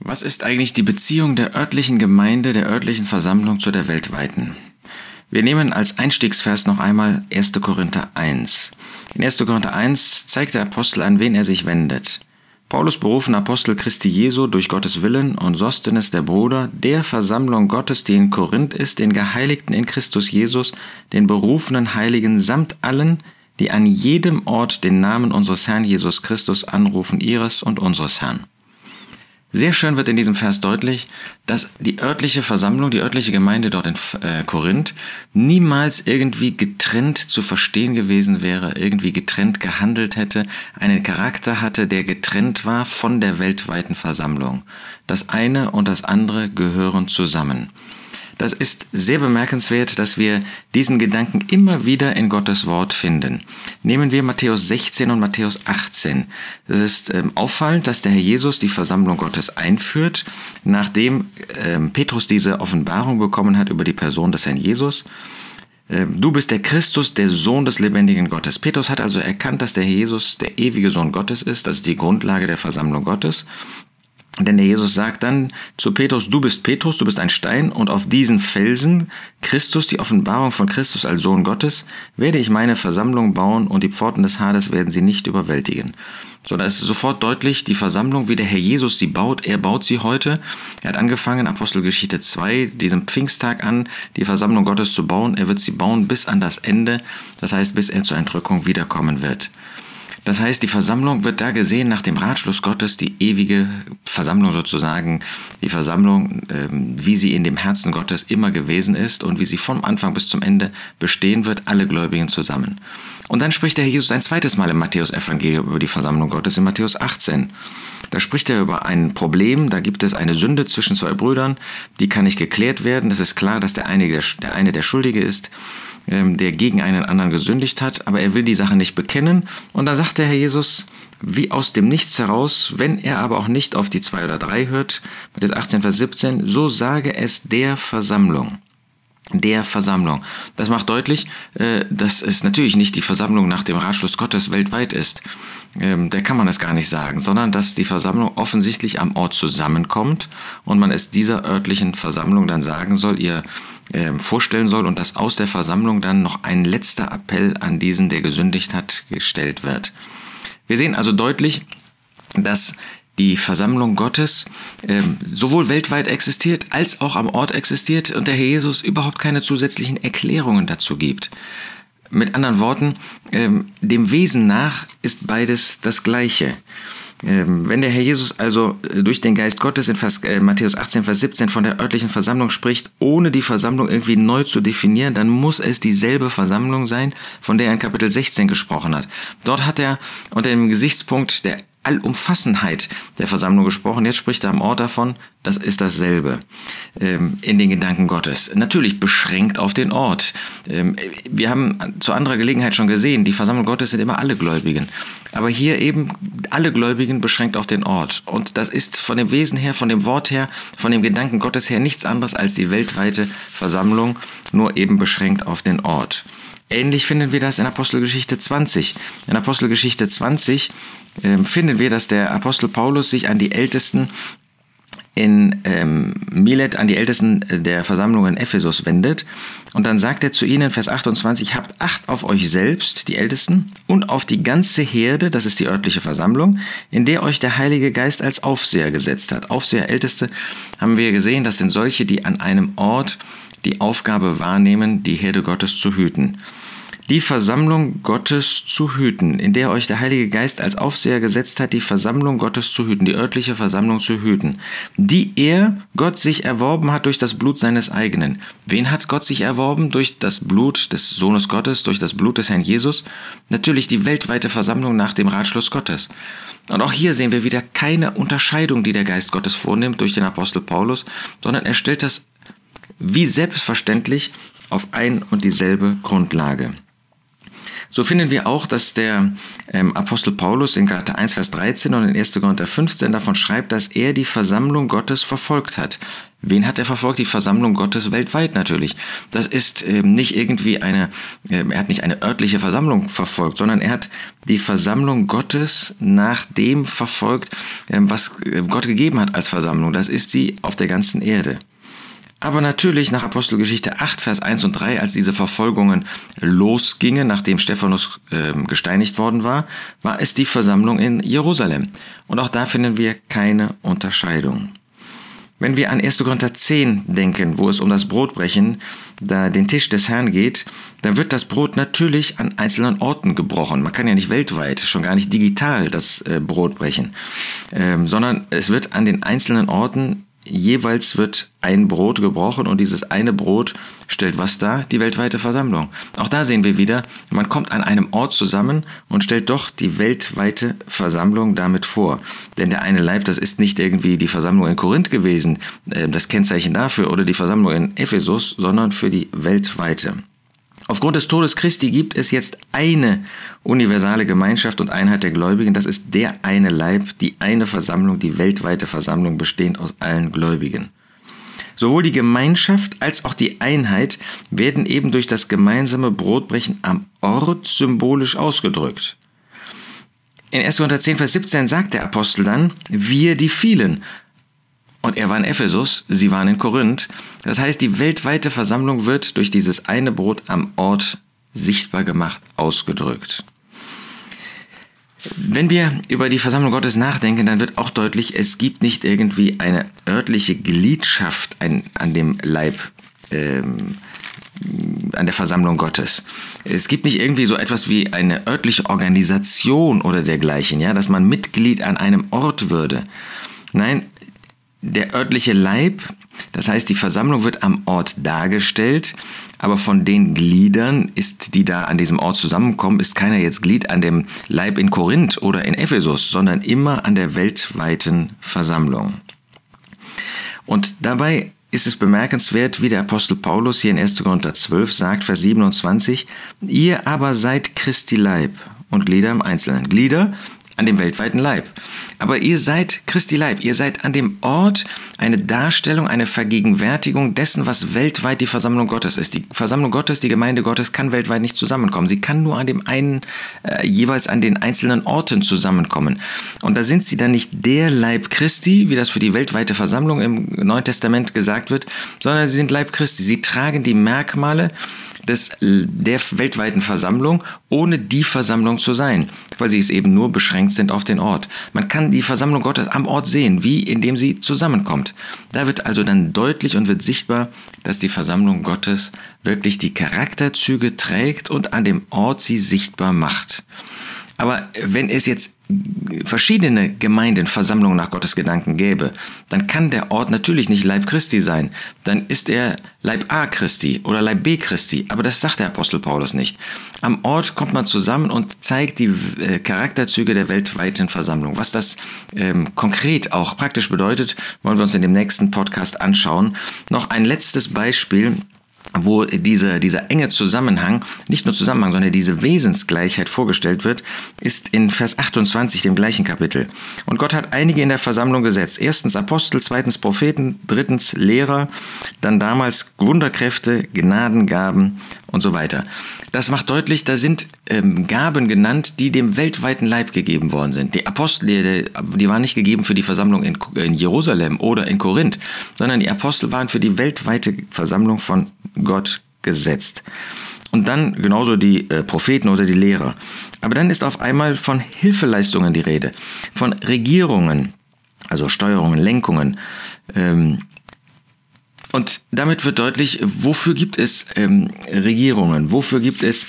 Was ist eigentlich die Beziehung der örtlichen Gemeinde, der örtlichen Versammlung zu der weltweiten? Wir nehmen als Einstiegsvers noch einmal 1. Korinther 1. In 1. Korinther 1 zeigt der Apostel, an wen er sich wendet. Paulus berufen Apostel Christi Jesu durch Gottes Willen und Sostenes der Bruder, der Versammlung Gottes, die in Korinth ist, den Geheiligten in Christus Jesus, den berufenen Heiligen samt allen, die an jedem Ort den Namen unseres Herrn Jesus Christus anrufen, ihres und unseres Herrn. Sehr schön wird in diesem Vers deutlich, dass die örtliche Versammlung, die örtliche Gemeinde dort in äh, Korinth niemals irgendwie getrennt zu verstehen gewesen wäre, irgendwie getrennt gehandelt hätte, einen Charakter hatte, der getrennt war von der weltweiten Versammlung. Das eine und das andere gehören zusammen. Das ist sehr bemerkenswert, dass wir diesen Gedanken immer wieder in Gottes Wort finden. Nehmen wir Matthäus 16 und Matthäus 18. Es ist ähm, auffallend, dass der Herr Jesus die Versammlung Gottes einführt, nachdem ähm, Petrus diese Offenbarung bekommen hat über die Person des Herrn Jesus. Ähm, du bist der Christus, der Sohn des lebendigen Gottes. Petrus hat also erkannt, dass der Herr Jesus der ewige Sohn Gottes ist. Das ist die Grundlage der Versammlung Gottes. Denn der Jesus sagt dann zu Petrus, du bist Petrus, du bist ein Stein und auf diesen Felsen, Christus, die Offenbarung von Christus als Sohn Gottes, werde ich meine Versammlung bauen und die Pforten des Hades werden sie nicht überwältigen. So, da ist sofort deutlich, die Versammlung, wie der Herr Jesus sie baut, er baut sie heute. Er hat angefangen, Apostelgeschichte 2, diesem Pfingsttag an, die Versammlung Gottes zu bauen. Er wird sie bauen bis an das Ende, das heißt, bis er zur Entrückung wiederkommen wird. Das heißt, die Versammlung wird da gesehen nach dem Ratschluss Gottes, die ewige Versammlung sozusagen, die Versammlung, ähm, wie sie in dem Herzen Gottes immer gewesen ist und wie sie vom Anfang bis zum Ende bestehen wird, alle Gläubigen zusammen. Und dann spricht der Herr Jesus ein zweites Mal im Matthäus-Evangelium über die Versammlung Gottes in Matthäus 18. Da spricht er über ein Problem, da gibt es eine Sünde zwischen zwei Brüdern, die kann nicht geklärt werden. Es ist klar, dass der eine der, der, eine der Schuldige ist. Ähm, der gegen einen anderen gesündigt hat, aber er will die Sache nicht bekennen. Und da sagt der Herr Jesus, wie aus dem Nichts heraus, wenn er aber auch nicht auf die zwei oder drei hört, Matthäus 18, Vers 17, so sage es der Versammlung der Versammlung. Das macht deutlich, äh, dass es natürlich nicht die Versammlung nach dem Ratschluss Gottes weltweit ist. Ähm, da kann man es gar nicht sagen, sondern dass die Versammlung offensichtlich am Ort zusammenkommt und man es dieser örtlichen Versammlung dann sagen soll, ihr ähm, vorstellen soll und dass aus der Versammlung dann noch ein letzter Appell an diesen, der gesündigt hat, gestellt wird. Wir sehen also deutlich, dass die Versammlung Gottes ähm, sowohl weltweit existiert als auch am Ort existiert und der Herr Jesus überhaupt keine zusätzlichen Erklärungen dazu gibt. Mit anderen Worten, ähm, dem Wesen nach ist beides das Gleiche. Ähm, wenn der Herr Jesus also äh, durch den Geist Gottes in Vers, äh, Matthäus 18, Vers 17 von der örtlichen Versammlung spricht, ohne die Versammlung irgendwie neu zu definieren, dann muss es dieselbe Versammlung sein, von der er in Kapitel 16 gesprochen hat. Dort hat er unter dem Gesichtspunkt der Allumfassenheit der Versammlung gesprochen. Jetzt spricht er am Ort davon, das ist dasselbe ähm, in den Gedanken Gottes. Natürlich beschränkt auf den Ort. Ähm, wir haben zu anderer Gelegenheit schon gesehen, die Versammlung Gottes sind immer alle Gläubigen. Aber hier eben alle Gläubigen beschränkt auf den Ort. Und das ist von dem Wesen her, von dem Wort her, von dem Gedanken Gottes her nichts anderes als die weltweite Versammlung, nur eben beschränkt auf den Ort. Ähnlich finden wir das in Apostelgeschichte 20. In Apostelgeschichte 20 äh, finden wir, dass der Apostel Paulus sich an die Ältesten in ähm, Milet an die Ältesten der Versammlung in Ephesus wendet. Und dann sagt er zu ihnen, Vers 28, habt Acht auf euch selbst, die Ältesten, und auf die ganze Herde, das ist die örtliche Versammlung, in der euch der Heilige Geist als Aufseher gesetzt hat. Aufseher, Älteste, haben wir gesehen, das sind solche, die an einem Ort die Aufgabe wahrnehmen, die Herde Gottes zu hüten die Versammlung Gottes zu hüten, in der euch der Heilige Geist als Aufseher gesetzt hat, die Versammlung Gottes zu hüten, die örtliche Versammlung zu hüten, die er, Gott, sich erworben hat durch das Blut seines eigenen. Wen hat Gott sich erworben? Durch das Blut des Sohnes Gottes, durch das Blut des Herrn Jesus? Natürlich die weltweite Versammlung nach dem Ratschluss Gottes. Und auch hier sehen wir wieder keine Unterscheidung, die der Geist Gottes vornimmt durch den Apostel Paulus, sondern er stellt das wie selbstverständlich auf ein und dieselbe Grundlage. So finden wir auch, dass der ähm, Apostel Paulus in Galater 1, Vers 13 und in 1. Korinther 15 davon schreibt, dass er die Versammlung Gottes verfolgt hat. Wen hat er verfolgt? Die Versammlung Gottes weltweit natürlich. Das ist ähm, nicht irgendwie eine, äh, er hat nicht eine örtliche Versammlung verfolgt, sondern er hat die Versammlung Gottes nach dem verfolgt, ähm, was äh, Gott gegeben hat als Versammlung. Das ist sie auf der ganzen Erde. Aber natürlich nach Apostelgeschichte 8, Vers 1 und 3, als diese Verfolgungen losgingen, nachdem Stephanus äh, gesteinigt worden war, war es die Versammlung in Jerusalem. Und auch da finden wir keine Unterscheidung. Wenn wir an 1. Korinther 10 denken, wo es um das Brotbrechen, da den Tisch des Herrn geht, dann wird das Brot natürlich an einzelnen Orten gebrochen. Man kann ja nicht weltweit, schon gar nicht digital das äh, Brot brechen, ähm, sondern es wird an den einzelnen Orten jeweils wird ein Brot gebrochen und dieses eine Brot stellt was dar? Die weltweite Versammlung. Auch da sehen wir wieder, man kommt an einem Ort zusammen und stellt doch die weltweite Versammlung damit vor. Denn der eine Leib, das ist nicht irgendwie die Versammlung in Korinth gewesen, äh, das Kennzeichen dafür, oder die Versammlung in Ephesus, sondern für die weltweite. Aufgrund des Todes Christi gibt es jetzt eine universale Gemeinschaft und Einheit der Gläubigen. Das ist der eine Leib, die eine Versammlung, die weltweite Versammlung bestehend aus allen Gläubigen. Sowohl die Gemeinschaft als auch die Einheit werden eben durch das gemeinsame Brotbrechen am Ort symbolisch ausgedrückt. In 1. 10, Vers 17 sagt der Apostel dann, wir die vielen, und er war in Ephesus, sie waren in Korinth. Das heißt, die weltweite Versammlung wird durch dieses eine Brot am Ort sichtbar gemacht, ausgedrückt. Wenn wir über die Versammlung Gottes nachdenken, dann wird auch deutlich, es gibt nicht irgendwie eine örtliche Gliedschaft an dem Leib, ähm, an der Versammlung Gottes. Es gibt nicht irgendwie so etwas wie eine örtliche Organisation oder dergleichen, ja, dass man Mitglied an einem Ort würde. Nein, der örtliche Leib, das heißt die Versammlung wird am Ort dargestellt, aber von den Gliedern ist, die da an diesem Ort zusammenkommen, ist keiner jetzt Glied an dem Leib in Korinth oder in Ephesus, sondern immer an der weltweiten Versammlung. Und dabei ist es bemerkenswert, wie der Apostel Paulus hier in 1. Korinther 12 sagt, Vers 27, ihr aber seid Christi Leib und Glieder im Einzelnen. Glieder an dem weltweiten Leib. Aber ihr seid Christi Leib, ihr seid an dem Ort eine Darstellung, eine Vergegenwärtigung dessen, was weltweit die Versammlung Gottes ist. Die Versammlung Gottes, die Gemeinde Gottes kann weltweit nicht zusammenkommen. Sie kann nur an dem einen, äh, jeweils an den einzelnen Orten zusammenkommen. Und da sind sie dann nicht der Leib Christi, wie das für die weltweite Versammlung im Neuen Testament gesagt wird, sondern sie sind Leib Christi. Sie tragen die Merkmale, des, der weltweiten Versammlung, ohne die Versammlung zu sein, weil sie es eben nur beschränkt sind auf den Ort. Man kann die Versammlung Gottes am Ort sehen, wie indem sie zusammenkommt. Da wird also dann deutlich und wird sichtbar, dass die Versammlung Gottes wirklich die Charakterzüge trägt und an dem Ort sie sichtbar macht. Aber wenn es jetzt verschiedene Gemeindenversammlungen nach Gottes Gedanken gäbe, dann kann der Ort natürlich nicht Leib Christi sein. Dann ist er Leib A Christi oder Leib B Christi. Aber das sagt der Apostel Paulus nicht. Am Ort kommt man zusammen und zeigt die äh, Charakterzüge der weltweiten Versammlung. Was das ähm, konkret auch praktisch bedeutet, wollen wir uns in dem nächsten Podcast anschauen. Noch ein letztes Beispiel wo diese, dieser enge Zusammenhang, nicht nur Zusammenhang, sondern diese Wesensgleichheit vorgestellt wird, ist in Vers 28, dem gleichen Kapitel. Und Gott hat einige in der Versammlung gesetzt. Erstens Apostel, zweitens Propheten, drittens Lehrer, dann damals Wunderkräfte, Gnadengaben und so weiter. Das macht deutlich, da sind ähm, Gaben genannt, die dem weltweiten Leib gegeben worden sind. Die Apostel, die, die waren nicht gegeben für die Versammlung in, in Jerusalem oder in Korinth, sondern die Apostel waren für die weltweite Versammlung von Gott gesetzt. Und dann genauso die äh, Propheten oder die Lehrer. Aber dann ist auf einmal von Hilfeleistungen die Rede, von Regierungen, also Steuerungen, Lenkungen, ähm, und damit wird deutlich, wofür gibt es ähm, Regierungen, wofür gibt es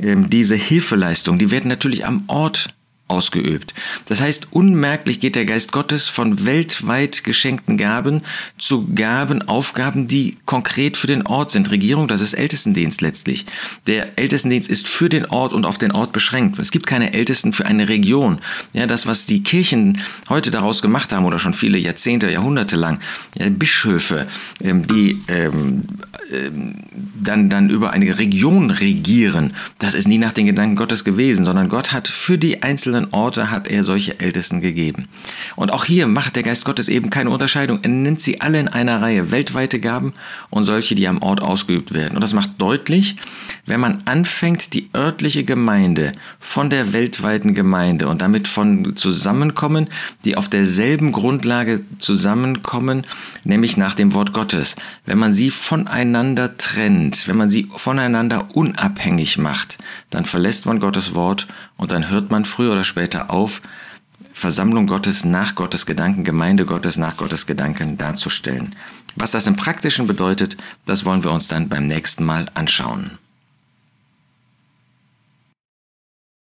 ähm, diese Hilfeleistung. Die werden natürlich am Ort ausgeübt. Das heißt, unmerklich geht der Geist Gottes von weltweit geschenkten Gaben zu Gaben, Aufgaben, die konkret für den Ort sind. Regierung, das ist Ältestendienst letztlich. Der Ältestendienst ist für den Ort und auf den Ort beschränkt. Es gibt keine Ältesten für eine Region. Ja, das, was die Kirchen heute daraus gemacht haben oder schon viele Jahrzehnte, Jahrhunderte lang, ja, Bischöfe, ähm, die ähm, dann, dann über eine Region regieren. Das ist nie nach den Gedanken Gottes gewesen, sondern Gott hat für die einzelnen Orte hat er solche Ältesten gegeben. Und auch hier macht der Geist Gottes eben keine Unterscheidung. Er nennt sie alle in einer Reihe. Weltweite Gaben und solche, die am Ort ausgeübt werden. Und das macht deutlich, wenn man anfängt, die örtliche Gemeinde von der weltweiten Gemeinde und damit von Zusammenkommen, die auf derselben Grundlage zusammenkommen, nämlich nach dem Wort Gottes. Wenn man sie voneinander trennt, wenn man sie voneinander unabhängig macht, dann verlässt man Gottes Wort und dann hört man früher oder später auf, Versammlung Gottes nach Gottes Gedanken, Gemeinde Gottes nach Gottes Gedanken darzustellen. Was das im Praktischen bedeutet, das wollen wir uns dann beim nächsten Mal anschauen.